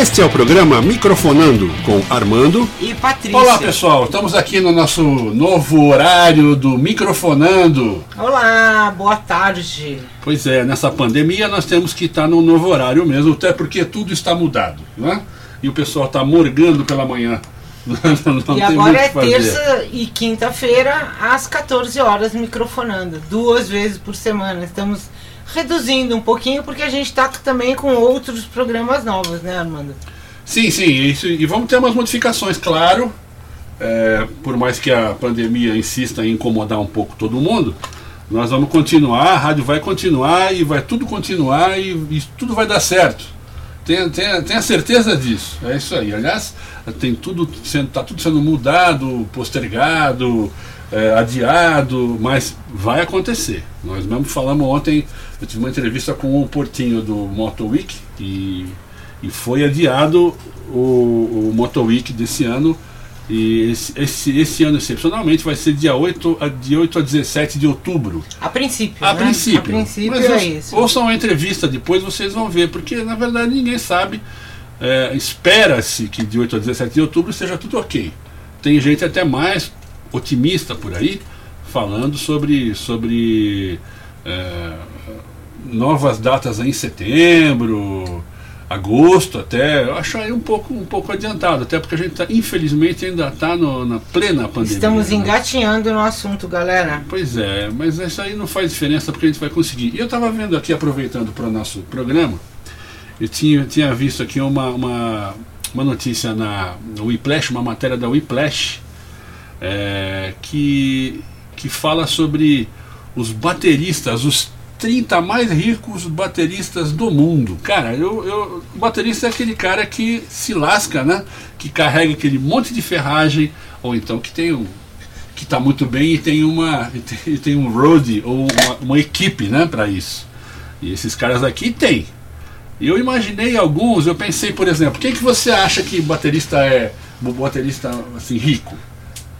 Este é o programa Microfonando com Armando e Patrícia. Olá pessoal, estamos aqui no nosso novo horário do Microfonando. Olá, boa tarde. Pois é, nessa pandemia nós temos que estar no novo horário mesmo, até porque tudo está mudado, né? E o pessoal está morgando pela manhã. Não e agora é terça e quinta-feira às 14 horas microfonando, duas vezes por semana. Estamos reduzindo um pouquinho, porque a gente está também com outros programas novos, né, Armando? Sim, sim, isso, e vamos ter umas modificações, claro. É, por mais que a pandemia insista em incomodar um pouco todo mundo, nós vamos continuar, a rádio vai continuar e vai tudo continuar e, e tudo vai dar certo. Tenha, tenha, tenha certeza disso. É isso aí. Aliás, tem tudo sendo, tá tudo sendo mudado, postergado, é, adiado, mas vai acontecer. Nós mesmo falamos ontem, eu tive uma entrevista com o Portinho do Moto Week e, e foi adiado o, o Moto Week desse ano. E esse, esse, esse, ano, excepcionalmente, vai ser dia 8 a, de 8 a 17 de outubro. A princípio. A né? princípio. A princípio Mas é isso. Ouçam a entrevista depois, vocês vão ver, porque na verdade ninguém sabe. É, Espera-se que de 8 a 17 de outubro seja tudo ok. Tem gente até mais otimista por aí, falando sobre, sobre é, novas datas em setembro, agosto até. Eu acho aí um pouco, um pouco adiantado, até porque a gente tá, infelizmente ainda está na plena pandemia. Estamos né? engatinhando no assunto, galera. Pois é, mas isso aí não faz diferença porque a gente vai conseguir. E eu estava vendo aqui, aproveitando para o nosso programa, eu tinha, tinha visto aqui uma, uma, uma notícia na Whiplash, uma matéria da Whiplash, é, que, que fala sobre os bateristas, os 30 mais ricos bateristas do mundo. Cara, eu, eu, o baterista é aquele cara que se lasca, né? Que carrega aquele monte de ferragem, ou então que tem um. que está muito bem e tem uma. e tem, tem um road ou uma, uma equipe, né, para isso. E esses caras aqui tem. Eu imaginei alguns, eu pensei, por exemplo, quem que você acha que baterista é baterista assim rico?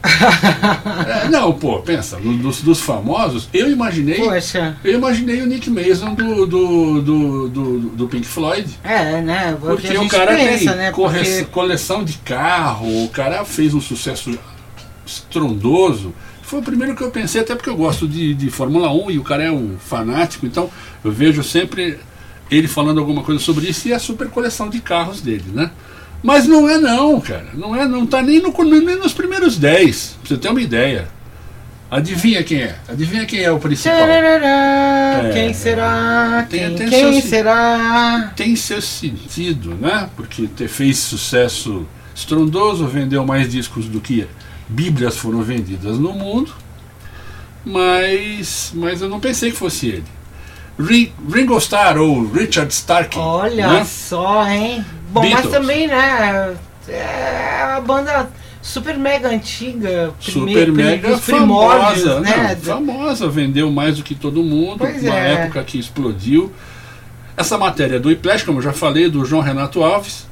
é, não, pô, pensa, dos, dos, famosos, eu imaginei. Poxa. Eu imaginei o Nick Mason do, do, do, do, do Pink Floyd. É, né? Porque, porque o cara pensa, tem né? Porque... coleção de carro, o cara fez um sucesso estrondoso. Foi o primeiro que eu pensei, até porque eu gosto de, de Fórmula 1 e o cara é um fanático, então eu vejo sempre ele falando alguma coisa sobre isso e a super coleção de carros dele, né? Mas não é não, cara. Não é, não tá nem, no, nem nos primeiros 10, pra você ter uma ideia. Adivinha quem é? Adivinha quem é o principal? É, quem será? Tem, quem, quem seu, será? Tem seu sentido, né? Porque ter, fez sucesso estrondoso, vendeu mais discos do que bíblias foram vendidas no mundo. Mas, mas eu não pensei que fosse ele. Ringo Starr ou Richard Stark. Olha né? só, hein? Bom, Beatles. mas também, né? É uma banda super mega antiga, super mega famosa, né? Não, famosa, vendeu mais do que todo mundo, pois uma é. época que explodiu. Essa matéria do Iplash, como eu já falei, do João Renato Alves,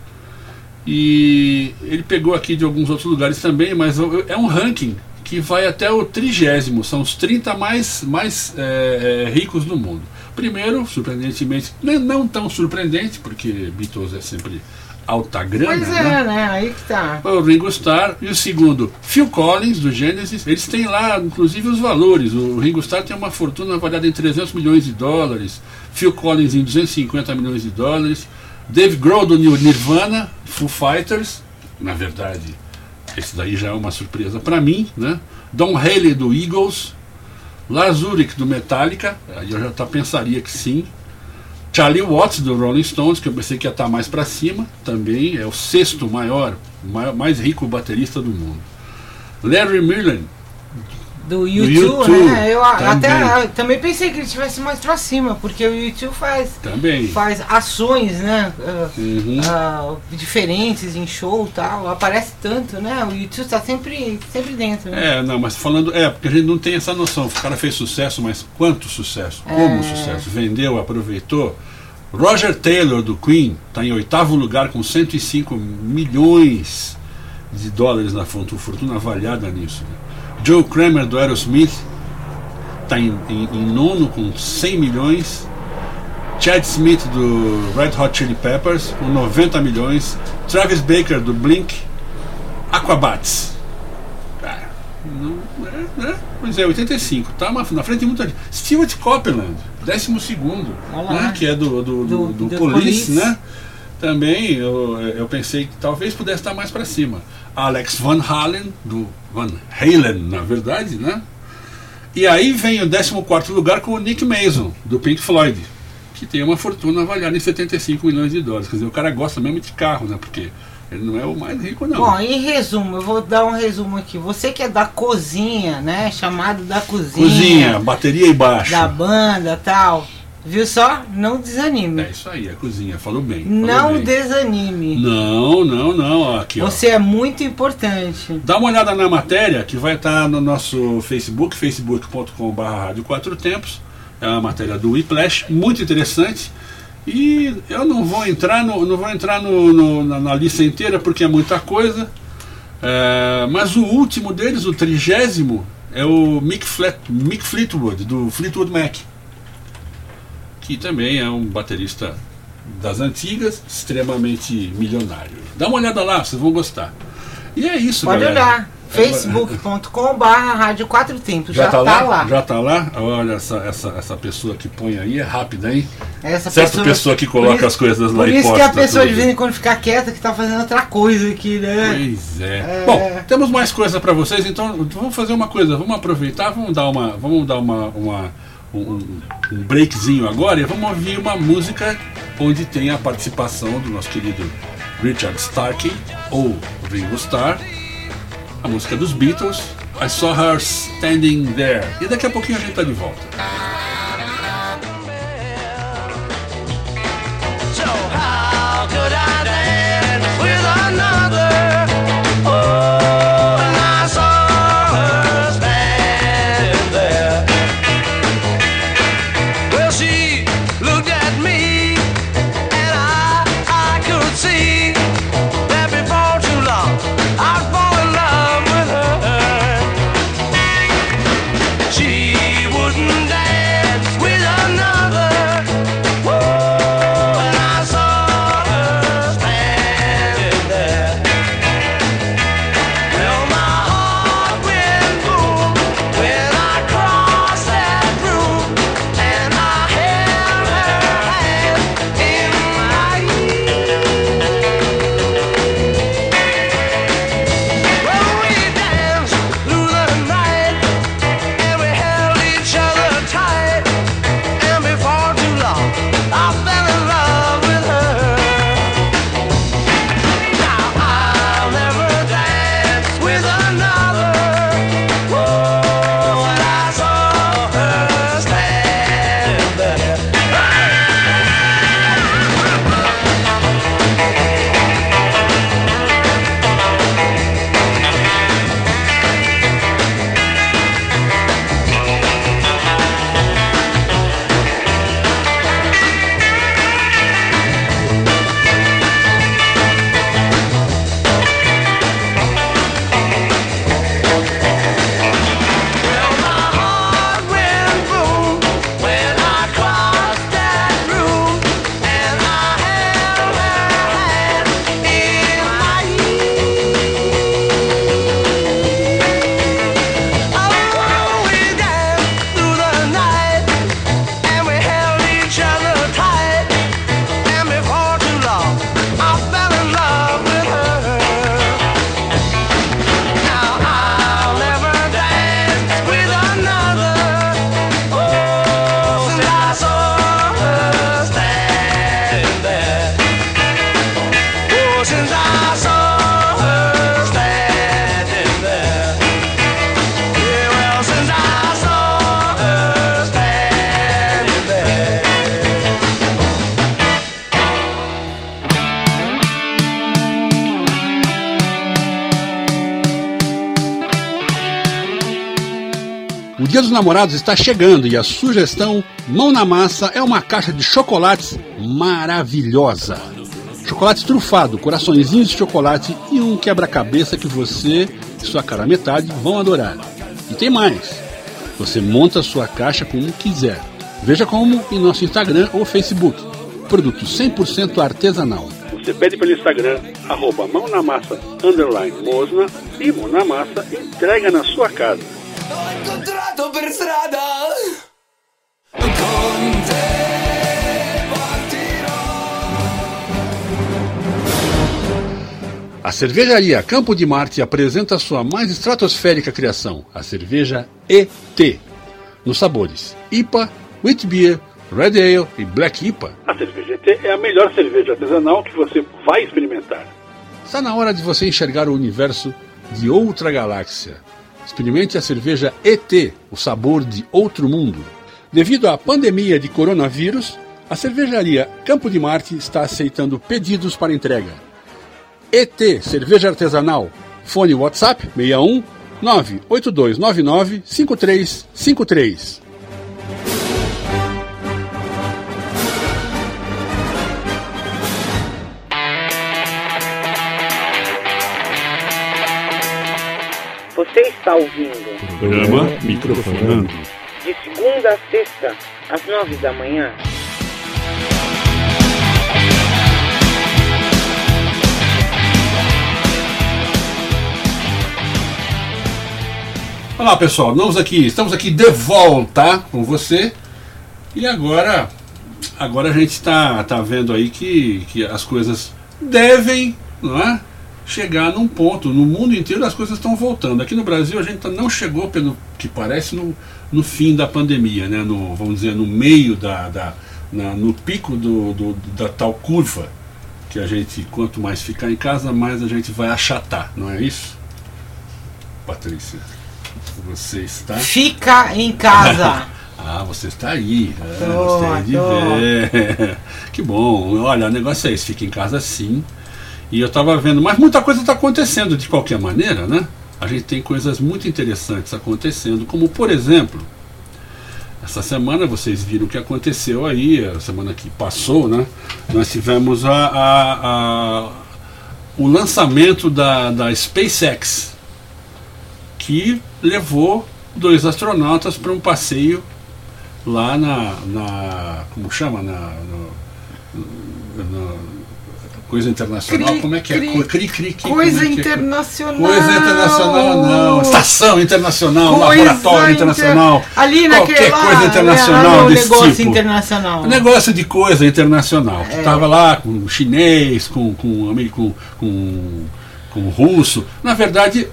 e ele pegou aqui de alguns outros lugares também, mas é um ranking que vai até o trigésimo, são os 30 mais, mais é, é, ricos do mundo. Primeiro, surpreendentemente, não tão surpreendente, porque Beatles é sempre alta grana. Pois é, né? né? Aí que tá. O Ringo Starr. E o segundo, Phil Collins, do Genesis. Eles têm lá, inclusive, os valores. O Ringo Starr tem uma fortuna avaliada em 300 milhões de dólares. Phil Collins em 250 milhões de dólares. Dave Grohl, do Nirvana. Foo Fighters. Na verdade, esse daí já é uma surpresa para mim, né? Don Haley, do Eagles. Lars Ulrich, do Metallica. Aí eu já tá, pensaria que sim. Charlie Watts do Rolling Stones, que eu pensei que ia estar mais para cima, também é o sexto maior, maior, mais rico baterista do mundo. Larry Mullen, do YouTube, né? Eu também. até também pensei que ele estivesse mais pra cima, porque o YouTube faz também. faz ações, né? Uhum. Uh, diferentes em show e tal. Aparece tanto, né? O YouTube tá sempre, sempre dentro. Né? É, não, mas falando. É, porque a gente não tem essa noção. O cara fez sucesso, mas quanto sucesso? Como é... sucesso? Vendeu, aproveitou. Roger Taylor do Queen está em oitavo lugar com 105 milhões de dólares na fortuna avaliada nisso. Né? Joe Kramer do Aerosmith está em, em, em, nono com 100 milhões. Chad Smith do Red Hot Chili Peppers com 90 milhões. Travis Baker do Blink. Aquabats. Ah, não, é, né? Pois é, 85. Tá na frente de muita gente. Stewart Copeland, 12 segundo, né? que é do, do, do, do, do Police, Police, né? Também eu, eu pensei que talvez pudesse estar mais para cima. Alex Van Halen, do Van Halen, na verdade, né? E aí vem o 14 lugar com o Nick Mason, do Pink Floyd, que tem uma fortuna avaliada em 75 milhões de dólares. Quer dizer, o cara gosta mesmo de carro, né? Porque ele não é o mais rico, não. Bom, em resumo, eu vou dar um resumo aqui. Você que é da cozinha, né? Chamado da cozinha. Cozinha, bateria e baixo. Da banda tal. Viu só? Não desanime. É isso aí, a cozinha, falou bem. Falou não bem. desanime. Não, não, não. Aqui, Você ó. é muito importante. Dá uma olhada na matéria que vai estar no nosso Facebook, facebook.com.br Rádio Quatro Tempos. É uma matéria do Whiplash, muito interessante. E eu não vou entrar, no, não vou entrar no, no na, na, lista inteira porque é muita coisa. É, mas o último deles, o trigésimo, é o Mick, Flat, Mick Fleetwood, do Fleetwood Mac que também é um baterista das antigas, extremamente milionário. Dá uma olhada lá, vocês vão gostar. E é isso, Pode galera. olhar. facebook.com.br Rádio Quatro Tempos. Já, já tá, tá lá, lá, Já tá lá? Olha, essa, essa, essa pessoa que põe aí é rápida, hein? Essa Certa pessoa, pessoa que coloca isso, as coisas lá e Por isso que a pessoa de vez em quando fica quieta que tá fazendo outra coisa aqui, né? Pois é. é. Bom, temos mais coisa para vocês, então vamos fazer uma coisa, vamos aproveitar, vamos dar uma. Vamos dar uma, uma um, um breakzinho agora e vamos ouvir uma música onde tem a participação do nosso querido Richard Starkey ou Ringo Starr, a música dos Beatles, I Saw Her Standing There. E daqui a pouquinho a gente tá de volta. Dia dos Namorados está chegando e a sugestão Mão na Massa é uma caixa de chocolates maravilhosa. Chocolate trufado, coraçõezinhos de chocolate e um quebra-cabeça que você e sua cara metade vão adorar. E tem mais. Você monta sua caixa como quiser. Veja como em nosso Instagram ou Facebook. Produto 100% artesanal. Você pede pelo Instagram, arroba mão na massa, underline mosna e mão na massa entrega na sua casa. A cervejaria Campo de Marte apresenta sua mais estratosférica criação, a cerveja ET, nos sabores IPA, Wheat Beer, Red Ale e Black IPA. A cerveja ET é a melhor cerveja artesanal que você vai experimentar. Está na hora de você enxergar o universo de outra galáxia. Experimente a cerveja ET, o sabor de outro mundo. Devido à pandemia de coronavírus, a cervejaria Campo de Marte está aceitando pedidos para entrega. ET Cerveja Artesanal. Fone WhatsApp 61 98299 5353. Você está ouvindo. Programa Microfonando. De segunda a sexta, às nove da manhã. Olá pessoal, estamos aqui, estamos aqui de volta com você e agora, agora a gente está tá vendo aí que, que as coisas devem não é, chegar num ponto, no mundo inteiro as coisas estão voltando. Aqui no Brasil a gente não chegou, pelo que parece, no, no fim da pandemia, né, no, vamos dizer, no meio da, da na, no pico do, do, da tal curva que a gente, quanto mais ficar em casa, mais a gente vai achatar, não é isso? Patrícia. Você está. Fica em casa. ah, você está aí. É, tô, gostei de ver. que bom. Olha, o negócio é esse: fica em casa sim. E eu estava vendo, mas muita coisa está acontecendo de qualquer maneira, né? A gente tem coisas muito interessantes acontecendo, como por exemplo, essa semana vocês viram o que aconteceu aí, a semana que passou, né? Nós tivemos a, a, a o lançamento da, da SpaceX, que levou dois astronautas para um passeio lá na, na como chama na, coisa internacional cri, como é que é? cri, cri, cri, coisa é internacional. Coisa internacional não. Estação internacional coisa laboratório inter... internacional. Ali qualquer naquele, coisa internacional lá, desse negócio tipo. internacional. Negócio de coisa internacional. É. estava lá com chinês com com com, com, com russo. Na verdade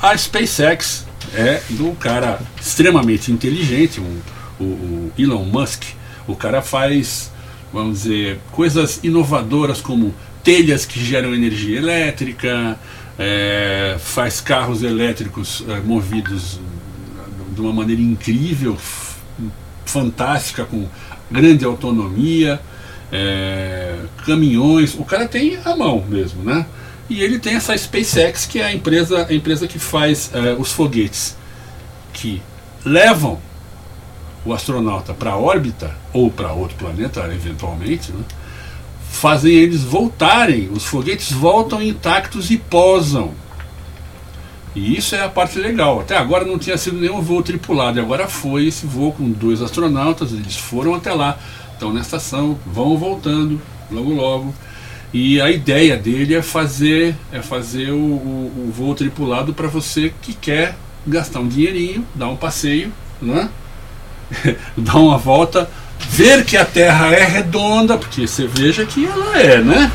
a SpaceX é do cara extremamente inteligente, um, o, o Elon Musk. O cara faz, vamos dizer, coisas inovadoras como telhas que geram energia elétrica, é, faz carros elétricos é, movidos de uma maneira incrível, fantástica, com grande autonomia, é, caminhões. O cara tem a mão mesmo, né? E ele tem essa SpaceX, que é a empresa, a empresa que faz uh, os foguetes que levam o astronauta para órbita ou para outro planeta, eventualmente, né, fazem eles voltarem. Os foguetes voltam intactos e posam. E isso é a parte legal. Até agora não tinha sido nenhum voo tripulado, e agora foi esse voo com dois astronautas. Eles foram até lá, estão na estação, vão voltando logo logo. E a ideia dele é fazer, é fazer o, o, o voo tripulado para você que quer gastar um dinheirinho, dar um passeio, né? dar uma volta, ver que a Terra é redonda, porque você veja que ela é, né?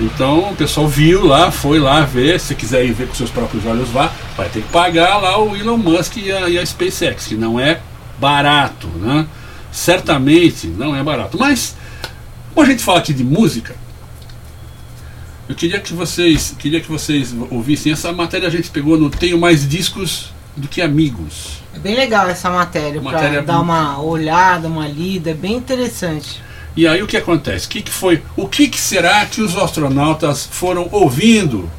Então o pessoal viu lá, foi lá ver, se quiser ir ver com seus próprios olhos, vá, vai ter que pagar lá o Elon Musk e a, e a SpaceX, que não é barato, né? Certamente não é barato. Mas, como a gente fala aqui de música, eu queria que vocês, queria que vocês ouvissem essa matéria a gente pegou no Tenho Mais Discos do que Amigos. É bem legal essa matéria, matéria para dar uma olhada, uma lida, é bem interessante. E aí o que acontece? O que, que foi? O que, que será que os astronautas foram ouvindo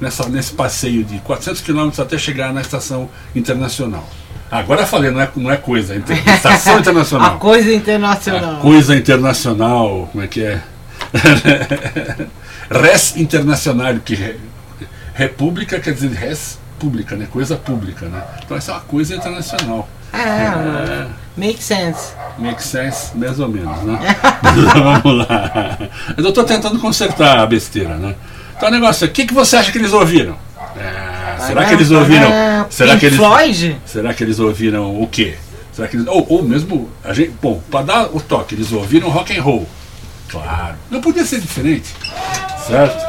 nessa, nesse passeio de 400 quilômetros até chegar na estação internacional? Agora falei, não é, não é coisa, é estação internacional. A coisa internacional. A coisa internacional, como é que é? res internacional, que república quer dizer res pública, né? Coisa pública, né? Então essa é uma coisa internacional. É, é make sense. Make sense, mais ou menos, né? Vamos lá. Eu estou tentando consertar a besteira, né? Então o negócio é, o que, que você acha que eles ouviram? É, será que eles ouviram? Será que eles, Floyd? Será que eles ouviram o quê? Será que eles, ou, ou mesmo a gente, bom, para dar o toque, eles ouviram rock and roll. Claro. Não podia ser diferente. Certo?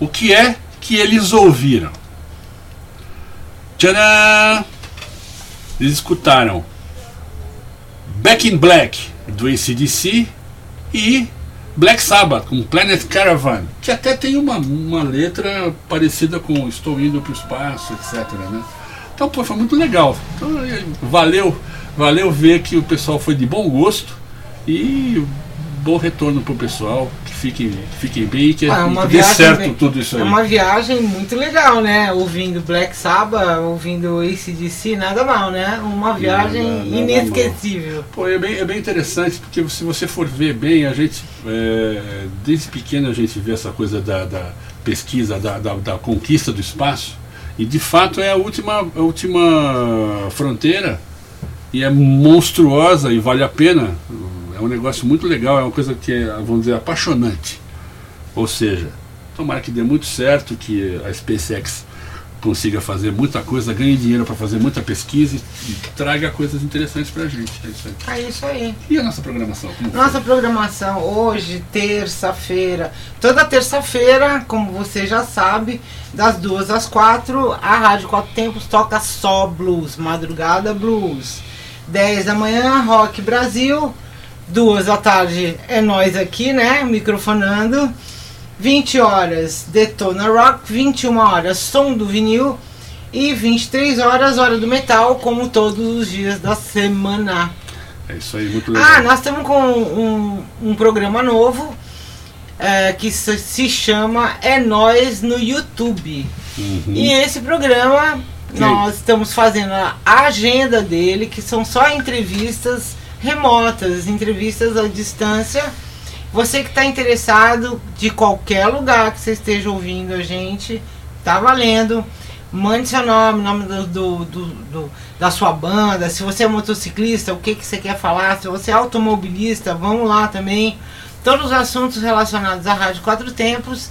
O que é que eles ouviram? Eles escutaram Back in Black do ACDC e Black Sabbath com Planet Caravan, que até tem uma, uma letra parecida com Estou indo para o espaço, etc. Né? Então, pô, foi muito legal. Então, valeu, valeu ver que o pessoal foi de bom gosto e bom retorno para o pessoal, que fiquem, fiquem bem e que, Ah, é que dê certo bem- tudo isso aí. É uma viagem muito legal, né? Ouvindo Black Sabbath, ouvindo ACDC, nada mal, né? Uma viagem Nada- nada inesquecível. Pô, é bem, é bem interessante, porque se você for ver bem, a gente, é, desde pequeno a gente vê essa coisa da, da pesquisa, da, da, da conquista do espaço, e de fato é a última, a última fronteira, e é monstruosa e vale a pena. É um negócio muito legal, é uma coisa que é, vamos dizer, apaixonante. Ou seja, tomara que dê muito certo, que a SpaceX consiga fazer muita coisa, ganhe dinheiro para fazer muita pesquisa e, traga coisas interessantes para a gente. É isso aí. É isso aí. E a nossa programação? Como foi? Nossa programação hoje, terça-feira. Toda terça-feira, como você já sabe, das duas às quatro, a Rádio Quatro Tempos toca só blues, madrugada blues. 10 da manhã, Rock Brasil. Duas da tarde é nós aqui, né? Microfonando. 20 horas Detona Rock, 21 horas Som do Vinil e 23 horas Hora do Metal, como todos os dias da semana. É isso aí, muito legal. Ah, nós estamos com um, um programa novo é, que se, chama É Nós no YouTube. Uhum. E esse programa Sim. nós estamos fazendo a agenda dele, que são só entrevistas remotas, entrevistas à distância. Você que está interessado de qualquer lugar que você esteja ouvindo a gente, tá valendo. Mande seu nome, nome do, do- do- do- da sua banda. Se você é motociclista, o que, que você quer falar. Se você é automobilista, vamos lá também. Todos os assuntos relacionados à Rádio Quatro Tempos.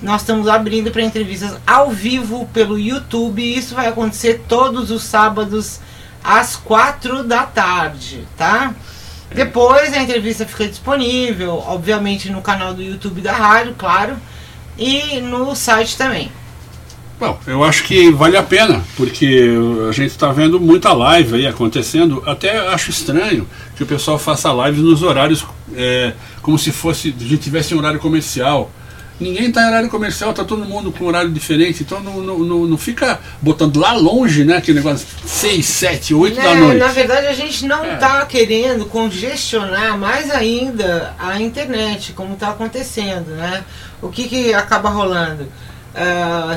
Nós estamos abrindo para entrevistas ao vivo pelo YouTube. Isso vai acontecer todos os sábados às quatro da tarde, tá? Depois a entrevista fica disponível, obviamente no canal do YouTube da rádio, claro, e no site também. Bom, eu acho que vale a pena, porque a gente está vendo muita live aí acontecendo. Até acho estranho que o pessoal faça lives nos horários é, como se fosse a gente tivesse um horário comercial. Ninguém está em horário comercial, tá todo mundo com horário diferente, então não, não, não, não fica botando lá longe, né? Aquele negócio 6, 7, 8 da Né, noite. Na verdade, a gente não É. está querendo congestionar mais ainda a internet, como está acontecendo, né? O que, que acaba rolando? Ah,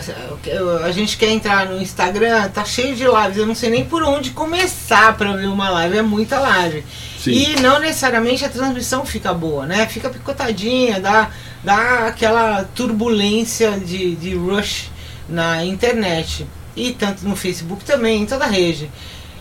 a gente quer entrar no Instagram, tá cheio de lives, eu não sei nem por onde começar para ver uma live, é muita live. Sim. E não necessariamente a transmissão fica boa, né? Fica picotadinha, dá, dá aquela turbulência de, de rush na internet. E tanto no Facebook também, em toda a rede.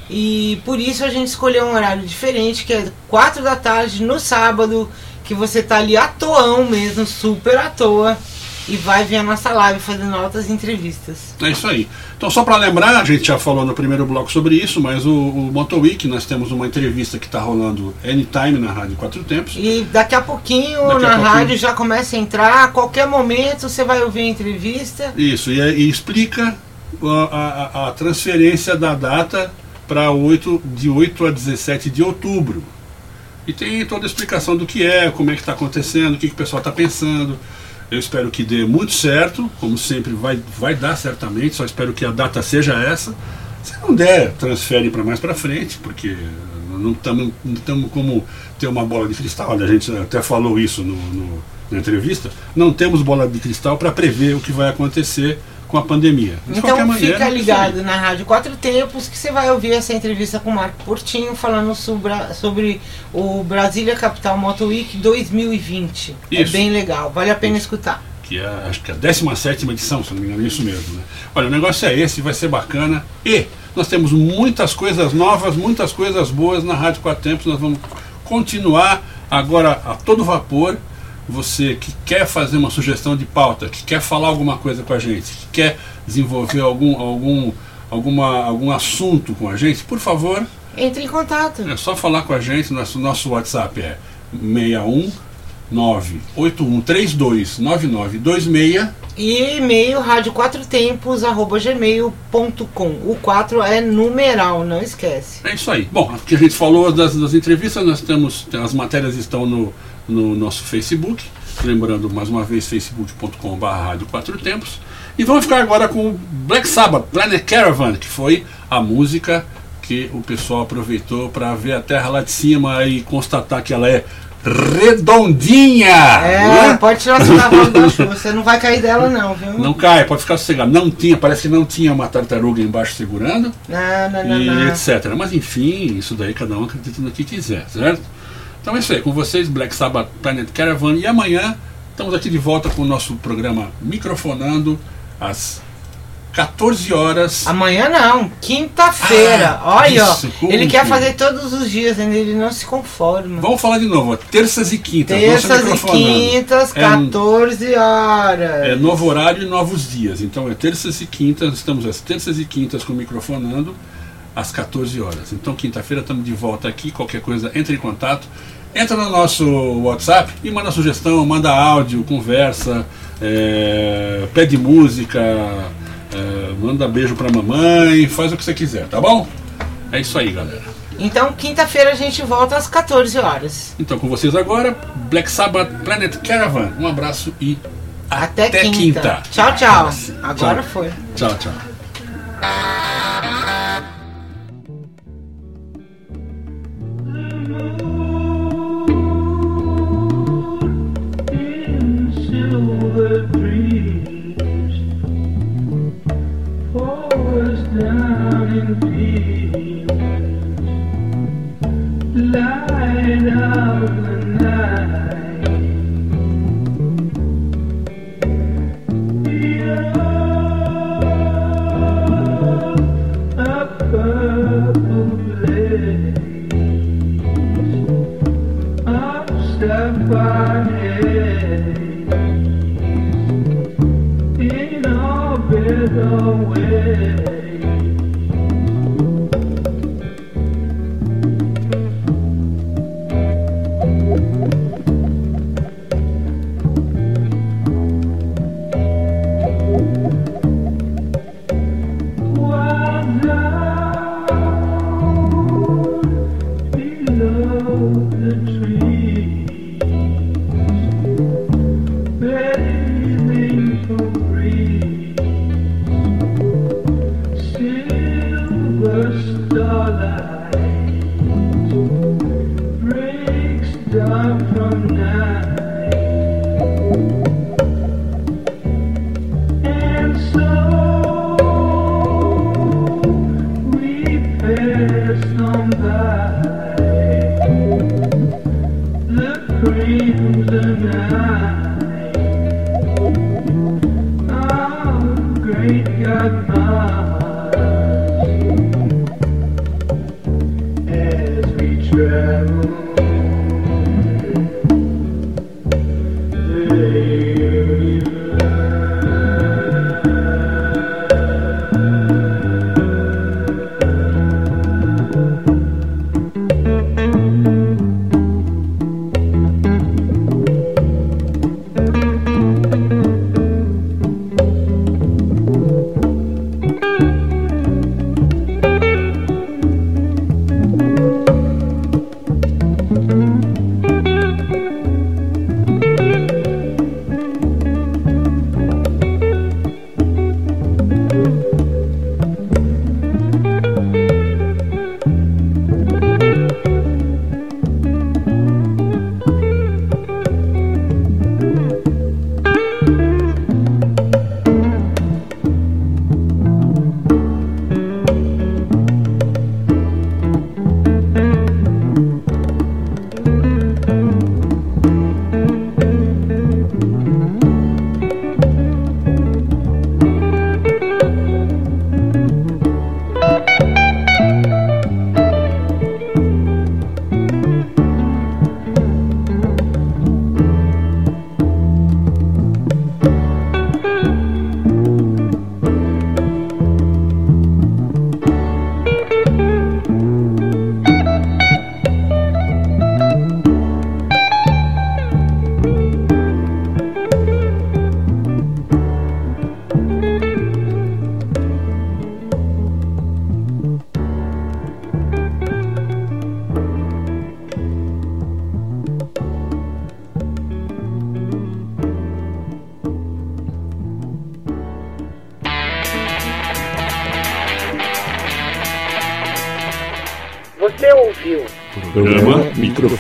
E por isso a gente escolheu um horário diferente, que é 4 da tarde no sábado, que você tá ali à toão mesmo, super à toa, e vai ver a nossa live fazendo altas entrevistas. É isso aí. Então, só para lembrar, a gente já falou no primeiro bloco sobre isso, mas o, o Motoweek, nós temos uma entrevista que está rolando anytime na Rádio Quatro Tempos. E daqui a pouquinho Daqui a na pouquinho. rádio já começa a entrar, a qualquer momento você vai ouvir a entrevista. Isso, e, e explica a, a- a transferência da data para 8, de 8 a 17 de outubro. E tem toda a explicação do que é, como é que está acontecendo, o que, que o pessoal está pensando. Eu espero que dê muito certo, como sempre vai, vai dar certamente, só espero que a data seja essa. Se não der, transfere para mais para frente, porque não estamos como ter uma bola de cristal. Olha, a gente até falou isso no, no- na entrevista. Não temos bola de cristal para prever o que vai acontecer com a pandemia. De então maneira, fica ligado na Rádio Quatro Tempos que você vai ouvir essa entrevista com o Marco Portinho falando sobre, sobre o Brasília Capital Moto Week 2020. É isso. É bem legal, vale a pena isso. escutar. Que é, acho que é a 17 edição, se não me engano, é isso mesmo. Né? Olha, o negócio é esse, vai ser bacana. E nós temos muitas coisas novas, muitas coisas boas na Rádio Quatro Tempos. Nós vamos continuar agora a todo vapor você que quer fazer uma sugestão de pauta, que quer falar alguma coisa com a gente, que quer desenvolver algum, algum, alguma, algum assunto com a gente, por favor. Entre em contato. É só falar com a gente. Nosso, nosso WhatsApp é 61 981329926 e e-mail rádio quatro tempos arroba gmail.com o 4 é numeral, não esquece é isso aí, bom, aqui a gente falou das, das entrevistas nós temos, as matérias estão no, no nosso Facebook. Lembrando mais uma vez, facebook.com.br Rádio Quatro Tempos. E vamos ficar agora com Black Sabbath, Planet Caravan, que foi a música que o pessoal aproveitou para ver a Terra lá de cima e constatar que ela é redondinha. É, né? pode tirar seu cavalo da chuva, você não vai cair dela não, viu? Não cai, pode ficar sossegado. Não tinha, parece que não tinha uma tartaruga embaixo segurando. Não, não, não, e não. etc. Mas enfim, isso daí cada um acredita no que quiser, certo? Então é isso aí, com vocês, Black Sabbath Planet Caravan. E amanhã estamos aqui de volta com o nosso programa Microfonando às 14 horas. Amanhã não, quinta-feira. Ah, Olha, isso, ele quer fazer todos os dias, ele não se conforma. Vamos falar de novo, terças e quintas. Terças e quintas, 14 é, horas. É novo horário e novos dias. Então é terças e quintas, estamos às terças e quintas com o Microfonando às 14 horas. Então, quinta-feira estamos de volta aqui. Qualquer coisa, entre em contato. Entra no nosso WhatsApp e manda sugestão, manda áudio, conversa, é, pede música, é, manda beijo pra mamãe, faz o que você quiser, tá bom? É isso aí, galera. Então, quinta-feira a gente volta às 14 horas. Então, com vocês agora, Black Sabbath Planet Caravan. Um abraço e até, até quinta. quinta. Tchau, tchau. Agora tchau. foi. Tchau, tchau. Mm-hmm. shadow